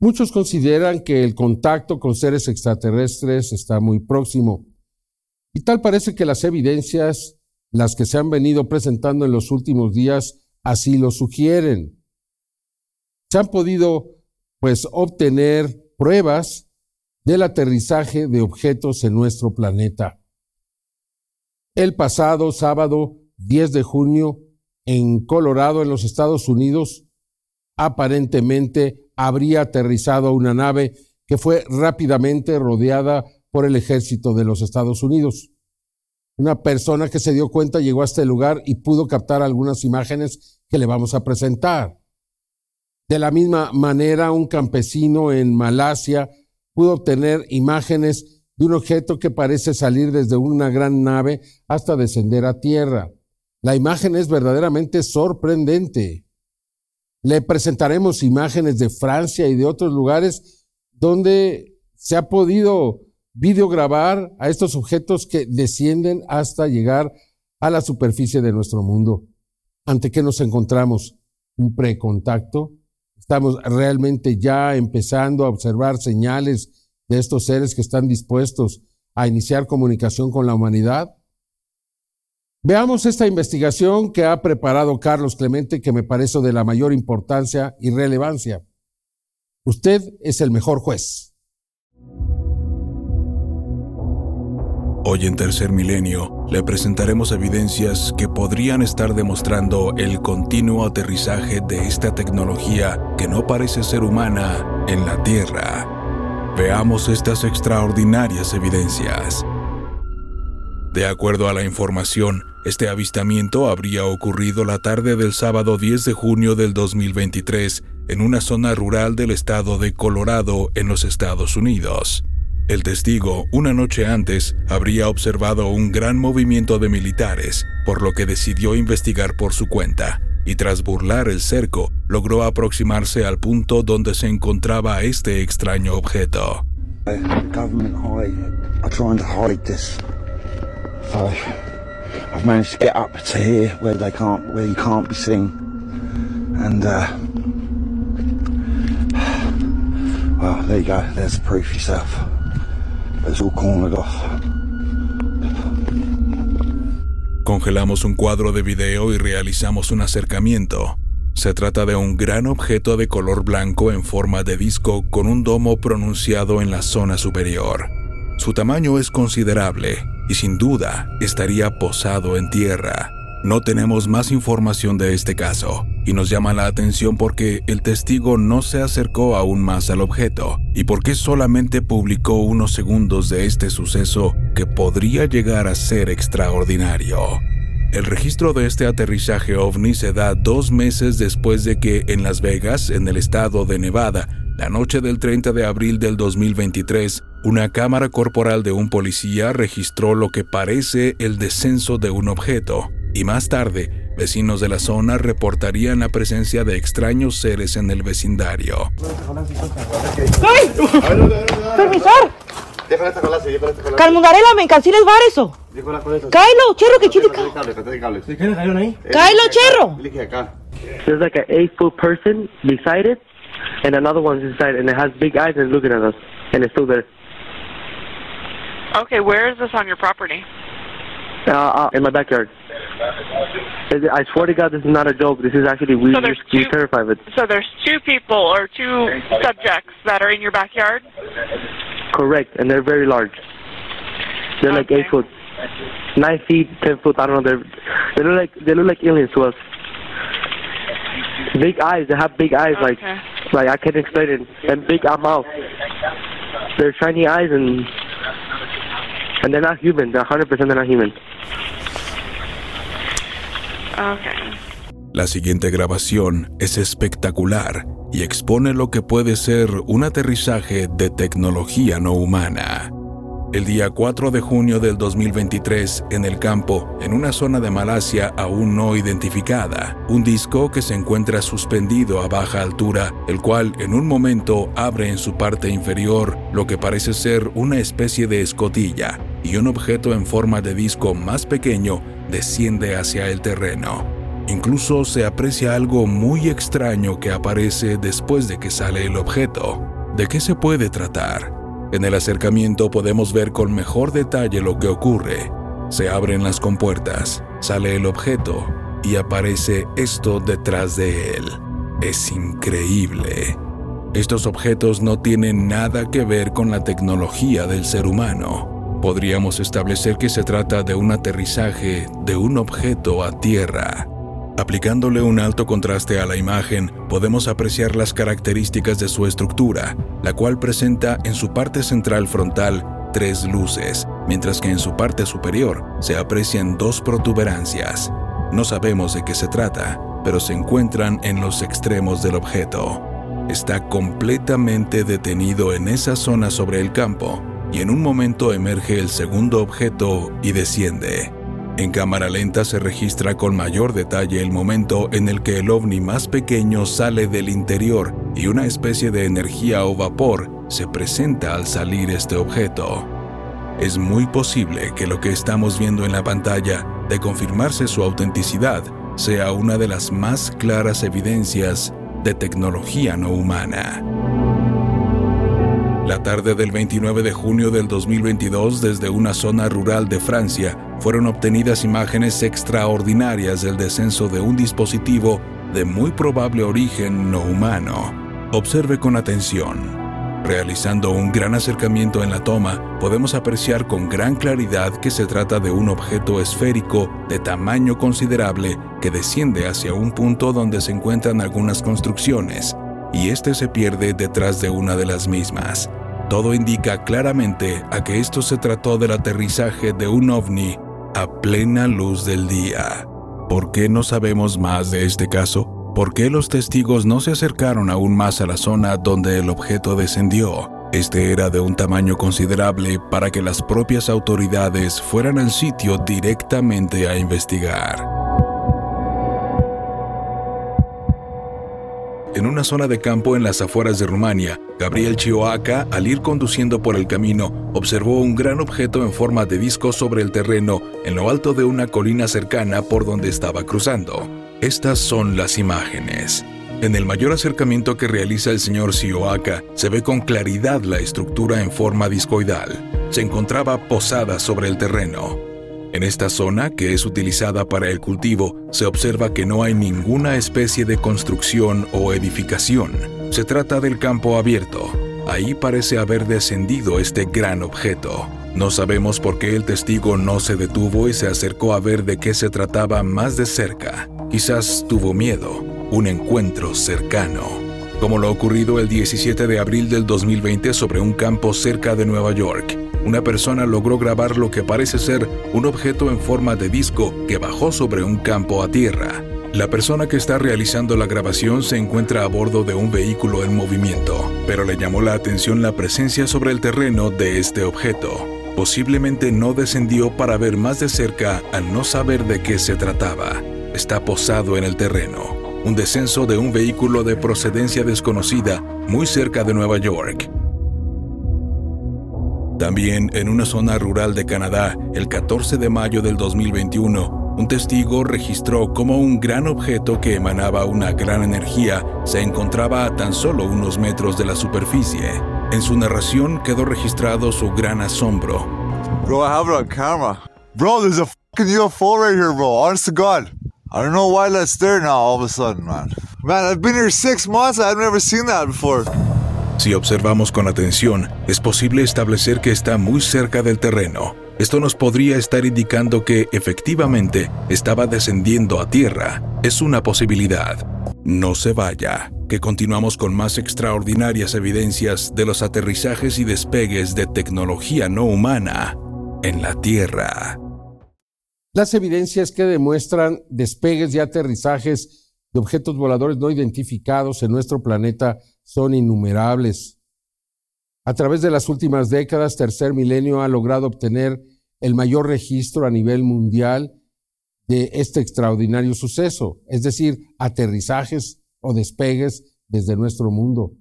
Muchos consideran que el contacto con seres extraterrestres está muy próximo. Y tal parece que las evidencias, las que se han venido presentando en los últimos días, así lo sugieren. Se han podido, pues, obtener pruebas del aterrizaje de objetos en nuestro planeta. El pasado sábado 10 de junio, en Colorado, en los Estados Unidos, aparentemente habría aterrizado una nave que fue rápidamente rodeada por el ejército de los Estados Unidos. Una persona que se dio cuenta llegó a este lugar y pudo captar algunas imágenes que le vamos a presentar. De la misma manera, un campesino en Malasia pudo obtener imágenes de un objeto que parece salir desde una gran nave hasta descender a tierra. La imagen es verdaderamente sorprendente. Le presentaremos imágenes de Francia y de otros lugares donde se ha podido videograbar a estos objetos que descienden hasta llegar a la superficie de nuestro mundo. ¿Ante qué nos encontramos? ¿Un precontacto? ¿Estamos realmente ya empezando a observar señales de estos seres que están dispuestos a iniciar comunicación con la humanidad? Veamos esta investigación que ha preparado Carlos Clemente, que me parece de la mayor importancia y relevancia. Usted es el mejor juez. Hoy en Tercer Milenio le presentaremos evidencias que podrían estar demostrando el continuo aterrizaje de esta tecnología que no parece ser humana en la Tierra. Veamos estas extraordinarias evidencias. De acuerdo a la información, este avistamiento habría ocurrido la tarde del sábado 10 de junio del 2023 en una zona rural del estado de Colorado en los Estados Unidos. El testigo, una noche antes, habría observado un gran movimiento de militares, por lo que decidió investigar por su cuenta, y tras burlar el cerco, logró aproximarse al punto donde se encontraba este extraño objeto. I've managed to get up to here where they can't, where you can't be seen, and uh, well, there you go. There's the proof yourself. It's all cornered off. Congelamos un cuadro de video y realizamos un acercamiento. Se trata de un gran objeto de color blanco en forma de disco con un domo pronunciado en la zona superior. Su tamaño es considerable y sin duda estaría posado en tierra. No tenemos más información de este caso y nos llama la atención porque el testigo no se acercó aún más al objeto y porque solamente publicó unos segundos de este suceso que podría llegar a ser extraordinario. El registro de este aterrizaje ovni se da dos meses después de que en Las Vegas, en el estado de Nevada, la noche del 30 de abril del 2023, una cámara corporal de un policía registró lo que parece el descenso de un objeto, y más tarde, vecinos de la zona reportarían la presencia de extraños seres en el vecindario. ¡Ay! ¡Permisor! Calmungarela, me canceles bar eso. Kylo, cherro, que chile. Kylo, cherro. There's like an eight foot person beside it, and another one's inside, and it has big eyes and looking at us, and it's still there. Okay, where is this on your property? Uh, uh, in my backyard. I swear to God, this is not a joke. This is actually we So there's we two- terrified of it. So there's two people or two subjects that are in your backyard? Correct, and they're very large. They're like eight foot, nine feet, ten foot. I don't know. They're they look like they look like aliens to us. Big eyes. They have big eyes. Okay. like I can't explain it. And big mouth. They're shiny eyes and and they're not human. They're 100 percent they're not human. Okay. La siguiente grabación es espectacular y expone lo que puede ser un aterrizaje de tecnología no humana. El día 4 de junio del 2023, en el campo, en una zona de Malasia aún no identificada, un disco que se encuentra suspendido a baja altura, el cual en un momento abre en su parte inferior lo que parece ser una especie de escotilla, y un objeto en forma de disco más pequeño desciende hacia el terreno. Incluso se aprecia algo muy extraño que aparece después de que sale el objeto. ¿De qué se puede tratar? En el acercamiento podemos ver con mejor detalle lo que ocurre. Se abren las compuertas, sale el objeto y aparece esto detrás de él. Es increíble. Estos objetos no tienen nada que ver con la tecnología del ser humano. Podríamos establecer que se trata de un aterrizaje de un objeto a tierra. Aplicándole un alto contraste a la imagen, podemos apreciar las características de su estructura, la cual presenta en su parte central frontal tres luces, mientras que en su parte superior se aprecian dos protuberancias. No sabemos de qué se trata, pero se encuentran en los extremos del objeto. Está completamente detenido en esa zona sobre el campo, y en un momento emerge el segundo objeto y desciende. En cámara lenta se registra con mayor detalle el momento en el que el ovni más pequeño sale del interior y una especie de energía o vapor se presenta al salir este objeto. Es muy posible que lo que estamos viendo en la pantalla, de confirmarse su autenticidad, sea una de las más claras evidencias de tecnología no humana. La tarde del 29 de junio del 2022, desde una zona rural de Francia, fueron obtenidas imágenes extraordinarias del descenso de un dispositivo de muy probable origen no humano. Observe con atención. Realizando un gran acercamiento en la toma, podemos apreciar con gran claridad que se trata de un objeto esférico de tamaño considerable que desciende hacia un punto donde se encuentran algunas construcciones, y este se pierde detrás de una de las mismas. Todo indica claramente a que esto se trató del aterrizaje de un ovni a plena luz del día. ¿Por qué no sabemos más de este caso? ¿Por qué los testigos no se acercaron aún más a la zona donde el objeto descendió? Este era de un tamaño considerable para que las propias autoridades fueran al sitio directamente a investigar. En una zona de campo en las afueras de Rumania, Gabriel Chioaca, al ir conduciendo por el camino, observó un gran objeto en forma de disco sobre el terreno en lo alto de una colina cercana por donde estaba cruzando. Estas son las imágenes. En el mayor acercamiento que realiza el señor Chioaca, se ve con claridad la estructura en forma discoidal. Se encontraba posada sobre el terreno. En esta zona, que es utilizada para el cultivo, se observa que no hay ninguna especie de construcción o edificación. Se trata del campo abierto. Ahí parece haber descendido este gran objeto. No sabemos por qué el testigo no se detuvo y se acercó a ver de qué se trataba más de cerca. Quizás tuvo miedo, un encuentro cercano. Como lo ocurrido el 17 de abril del 2020 sobre un campo cerca de Nueva York una persona logró grabar lo que parece ser un objeto en forma de disco que bajó sobre un campo a tierra. La persona que está realizando la grabación se encuentra a bordo de un vehículo en movimiento, pero le llamó la atención la presencia sobre el terreno de este objeto. Posiblemente no descendió para ver más de cerca al no saber de qué se trataba. Está posado en el terreno. Un descenso de un vehículo de procedencia desconocida muy cerca de Nueva York. También en una zona rural de Canadá, el 14 de mayo del 2021, un testigo registró cómo un gran objeto que emanaba una gran energía se encontraba a tan solo unos metros de la superficie. En su narración quedó registrado su gran asombro. Bro, I have it on camera. Bro, there's a fucking UFO right here, bro. Honest to God. I don't know why that's there now all of a sudden, man. Man, I've been here six months. I've never seen that before. Si observamos con atención, es posible establecer que está muy cerca del terreno. Esto nos podría estar indicando que efectivamente estaba descendiendo a tierra. Es una posibilidad. No se vaya, que continuamos con más extraordinarias evidencias de los aterrizajes y despegues de tecnología no humana en la Tierra. Las evidencias que demuestran despegues y aterrizajes de objetos voladores no identificados en nuestro planeta son innumerables. A través de las últimas décadas, Tercer Milenio ha logrado obtener el mayor registro a nivel mundial de este extraordinario suceso, es decir, aterrizajes o despegues desde nuestro mundo.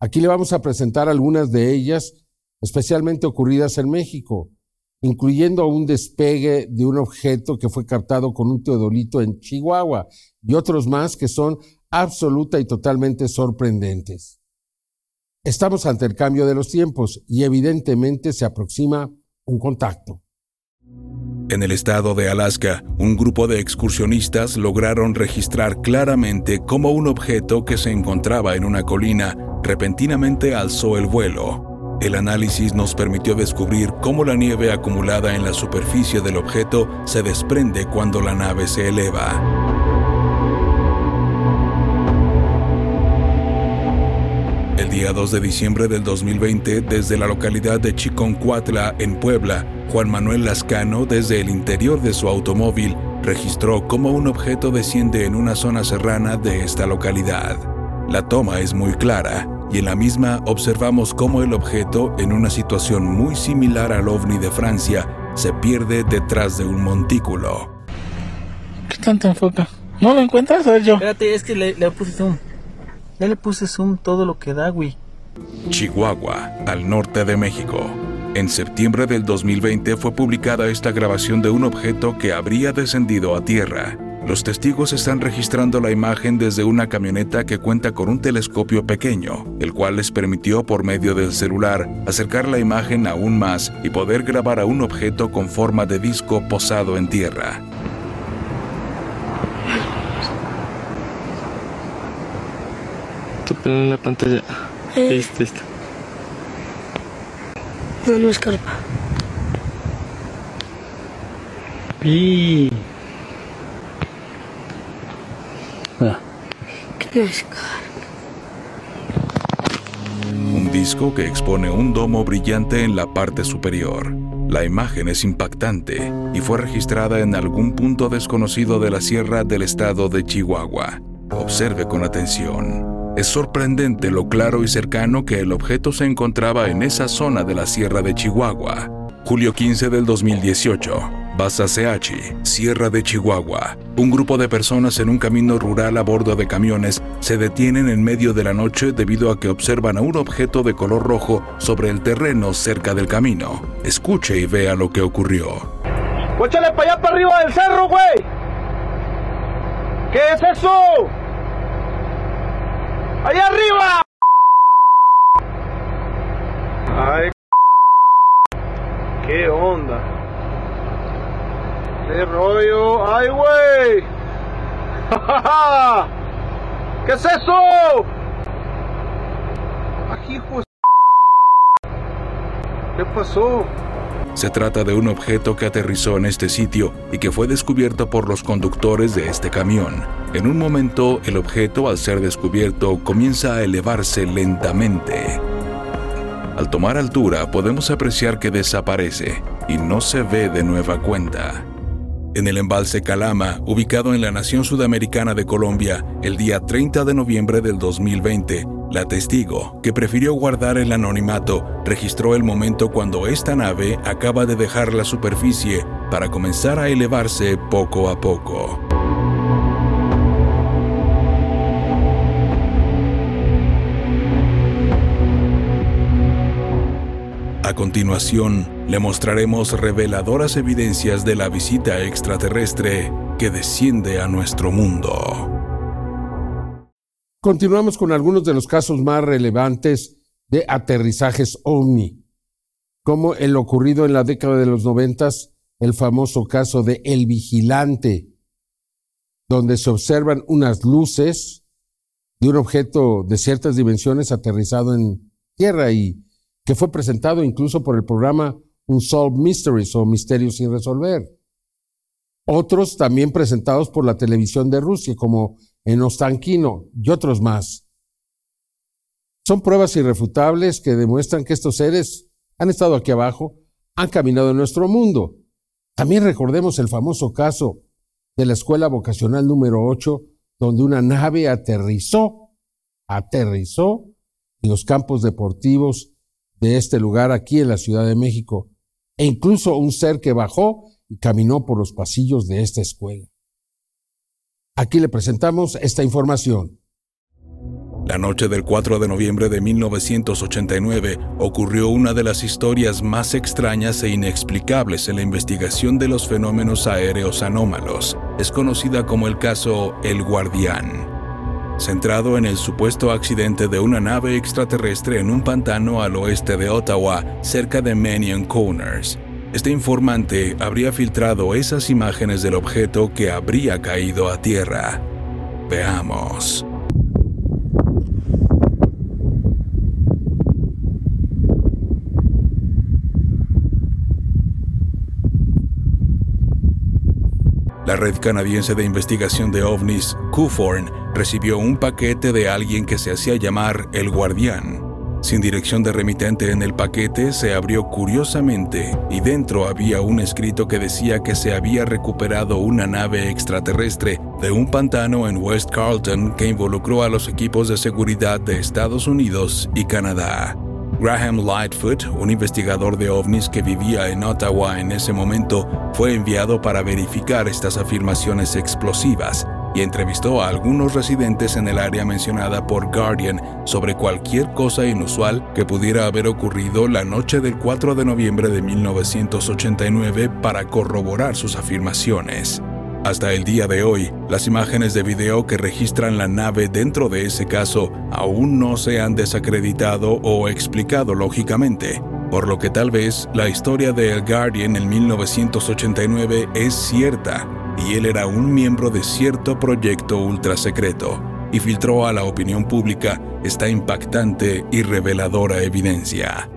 Aquí le vamos a presentar algunas de ellas, especialmente ocurridas en México. incluyendo un despegue de un objeto que fue captado con un teodolito en Chihuahua y otros más que son absoluta y totalmente sorprendentes. Estamos ante el cambio de los tiempos y evidentemente se aproxima un contacto. En el estado de Alaska, un grupo de excursionistas lograron registrar claramente cómo un objeto que se encontraba en una colina repentinamente alzó el vuelo. El análisis nos permitió descubrir cómo la nieve acumulada en la superficie del objeto se desprende cuando la nave se eleva. El día 2 de diciembre del 2020, desde la localidad de Chiconcuatla, en Puebla, Juan Manuel Lascano, desde el interior de su automóvil, registró cómo un objeto desciende en una zona serrana de esta localidad. La toma es muy clara y en la misma observamos cómo el objeto, en una situación muy similar al ovni de Francia, se pierde detrás de un montículo. ¿Qué tanto enfoca? ¿No lo encuentras? A ver yo. Espérate, es que le, le puse zoom. Ya le puse zoom todo lo que da, güey. Chihuahua, al norte de México. En septiembre del 2020 fue publicada esta grabación de un objeto que habría descendido a tierra. Los testigos están registrando la imagen desde una camioneta que cuenta con un telescopio pequeño, el cual les permitió por medio del celular acercar la imagen aún más y poder grabar a un objeto con forma de disco posado en tierra. En la pantalla. Eh. Listo, listo. No, no es carpa. Y... ¿Qué no es carpa? Un disco que expone un domo brillante en la parte superior. La imagen es impactante y fue registrada en algún punto desconocido de la sierra del estado de Chihuahua. Observe con atención. Es sorprendente lo claro y cercano que el objeto se encontraba en esa zona de la sierra de Chihuahua. Julio 15 del 2018. Baza Seachi, Sierra de Chihuahua. Un grupo de personas en un camino rural a bordo de camiones se detienen en medio de la noche debido a que observan a un objeto de color rojo sobre el terreno cerca del camino. Escuche y vea lo que ocurrió. ¡Échale para allá para arriba del cerro, güey! ¿Qué es eso? ¡Allá arriba! Ay, ¿qué onda? ¿Qué rollo? ¡Ay, güey! ¿Qué es eso? Aquí, hijo de ¿Qué pasó? Se trata de un objeto que aterrizó en este sitio y que fue descubierto por los conductores de este camión. En un momento, el objeto, al ser descubierto, comienza a elevarse lentamente. Al tomar altura, podemos apreciar que desaparece y no se ve de nueva cuenta. En el embalse Calama, ubicado en la nación sudamericana de Colombia, el día 30 de noviembre del 2020, la testigo, que prefirió guardar el anonimato, registró el momento cuando esta nave acaba de dejar la superficie para comenzar a elevarse poco a poco. A continuación, le mostraremos reveladoras evidencias de la visita extraterrestre que desciende a nuestro mundo. Continuamos con algunos de los casos más relevantes de aterrizajes ovni, como el ocurrido en la década de los noventas, el famoso caso de El Vigilante, donde se observan unas luces de un objeto de ciertas dimensiones aterrizado en tierra y que fue presentado incluso por el programa Unsolved Mysteries o Misterios sin resolver. Otros también presentados por la televisión de Rusia, como en Ostankino y otros más. Son pruebas irrefutables que demuestran que estos seres han estado aquí abajo, han caminado en nuestro mundo. También recordemos el famoso caso de la escuela vocacional número 8, donde una nave aterrizó, aterrizó en los campos deportivos de este lugar aquí en la Ciudad de México, e incluso un ser que bajó y caminó por los pasillos de esta escuela. Aquí le presentamos esta información. La noche del 4 de noviembre de 1989 ocurrió una de las historias más extrañas e inexplicables en la investigación de los fenómenos aéreos anómalos. Es conocida como el caso El Guardián. Centrado en el supuesto accidente de una nave extraterrestre en un pantano al oeste de Ottawa, cerca de Manion Corners. Este informante habría filtrado esas imágenes del objeto que habría caído a tierra. Veamos. La red canadiense de investigación de ovnis, CUFORN, recibió un paquete de alguien que se hacía llamar El Guardián. Sin dirección de remitente en el paquete, se abrió curiosamente y dentro había un escrito que decía que se había recuperado una nave extraterrestre de un pantano en West Carlton que involucró a los equipos de seguridad de Estados Unidos y Canadá. Graham Lightfoot, un investigador de ovnis que vivía en Ottawa en ese momento, fue enviado para verificar estas afirmaciones explosivas y entrevistó a algunos residentes en el área mencionada por Guardian sobre cualquier cosa inusual que pudiera haber ocurrido la noche del 4 de noviembre de 1989 para corroborar sus afirmaciones. Hasta el día de hoy, las imágenes de video que registran la nave dentro de ese caso aún no se han desacreditado o explicado lógicamente, por lo que tal vez la historia de El Guardian en 1989 es cierta y él era un miembro de cierto proyecto ultra secreto y filtró a la opinión pública esta impactante y reveladora evidencia.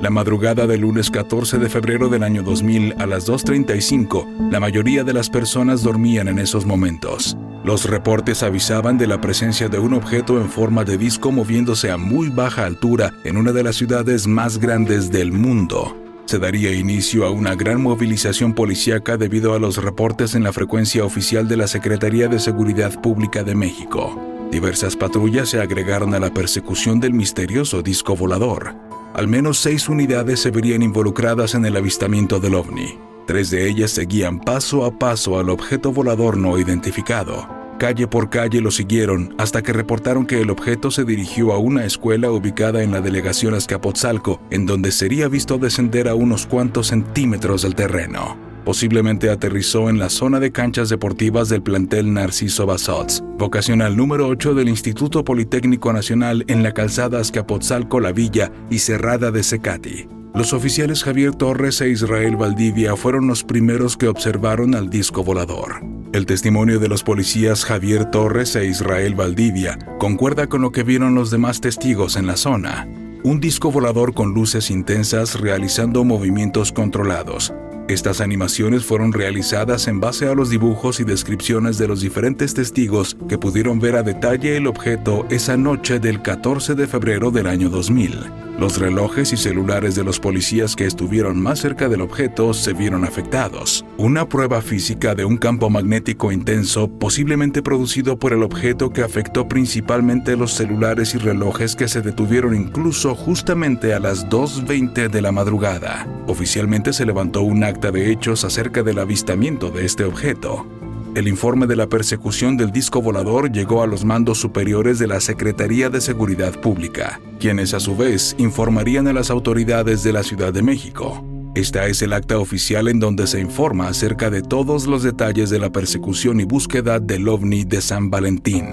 La madrugada del lunes 14 de febrero del año 2000 a las 2.35, la mayoría de las personas dormían en esos momentos. Los reportes avisaban de la presencia de un objeto en forma de disco moviéndose a muy baja altura en una de las ciudades más grandes del mundo. Se daría inicio a una gran movilización policíaca debido a los reportes en la frecuencia oficial de la Secretaría de Seguridad Pública de México. Diversas patrullas se agregaron a la persecución del misterioso disco volador. Al menos seis unidades se verían involucradas en el avistamiento del ovni. Tres de ellas seguían paso a paso al objeto volador no identificado. Calle por calle lo siguieron hasta que reportaron que el objeto se dirigió a una escuela ubicada en la delegación Azcapotzalco, en donde sería visto descender a unos cuantos centímetros del terreno. Posiblemente aterrizó en la zona de canchas deportivas del plantel Narciso Basots, vocacional número 8 del Instituto Politécnico Nacional en la calzada Azcapotzalco La Villa y Cerrada de Secati. Los oficiales Javier Torres e Israel Valdivia fueron los primeros que observaron al disco volador. El testimonio de los policías Javier Torres e Israel Valdivia concuerda con lo que vieron los demás testigos en la zona. Un disco volador con luces intensas realizando movimientos controlados, estas animaciones fueron realizadas en base a los dibujos y descripciones de los diferentes testigos que pudieron ver a detalle el objeto esa noche del 14 de febrero del año 2000. Los relojes y celulares de los policías que estuvieron más cerca del objeto se vieron afectados. Una prueba física de un campo magnético intenso, posiblemente producido por el objeto que afectó principalmente los celulares y relojes que se detuvieron incluso justamente a las 2.20 de la madrugada. Oficialmente se levantó un de hechos acerca del avistamiento de este objeto. El informe de la persecución del disco volador llegó a los mandos superiores de la Secretaría de Seguridad Pública, quienes a su vez informarían a las autoridades de la Ciudad de México. Esta es el acta oficial en donde se informa acerca de todos los detalles de la persecución y búsqueda del ovni de San Valentín.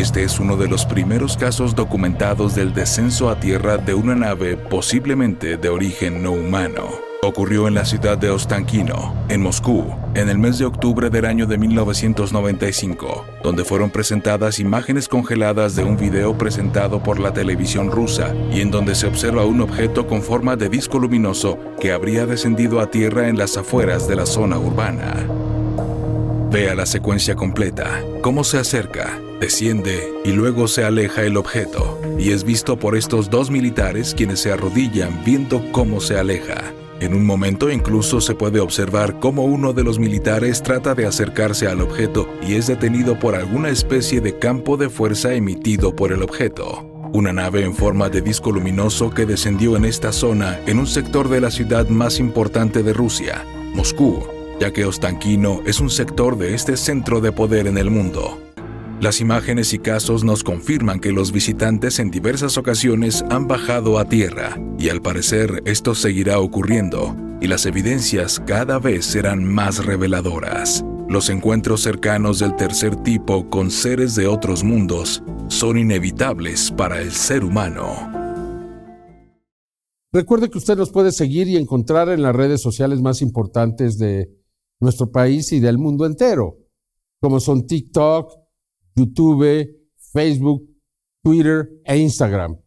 Este es uno de los primeros casos documentados del descenso a tierra de una nave posiblemente de origen no humano. Ocurrió en la ciudad de Ostankino, en Moscú, en el mes de octubre del año de 1995, donde fueron presentadas imágenes congeladas de un video presentado por la televisión rusa y en donde se observa un objeto con forma de disco luminoso que habría descendido a tierra en las afueras de la zona urbana. Vea la secuencia completa, cómo se acerca, desciende y luego se aleja el objeto, y es visto por estos dos militares quienes se arrodillan viendo cómo se aleja. En un momento incluso se puede observar cómo uno de los militares trata de acercarse al objeto y es detenido por alguna especie de campo de fuerza emitido por el objeto. Una nave en forma de disco luminoso que descendió en esta zona en un sector de la ciudad más importante de Rusia, Moscú, ya que Ostanquino es un sector de este centro de poder en el mundo. Las imágenes y casos nos confirman que los visitantes en diversas ocasiones han bajado a tierra y al parecer esto seguirá ocurriendo y las evidencias cada vez serán más reveladoras. Los encuentros cercanos del tercer tipo con seres de otros mundos son inevitables para el ser humano. Recuerde que usted nos puede seguir y encontrar en las redes sociales más importantes de nuestro país y del mundo entero, como son TikTok, YouTube, Facebook, Twitter e Instagram.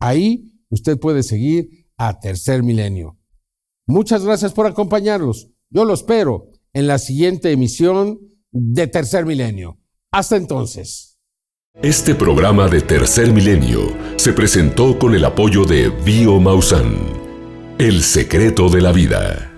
Ahí usted puede seguir a Tercer Milenio. Muchas gracias por acompañarnos. Yo lo espero en la siguiente emisión de Tercer Milenio. Hasta entonces. Este programa de Tercer Milenio se presentó con el apoyo de Bio Mausan, El secreto de la vida.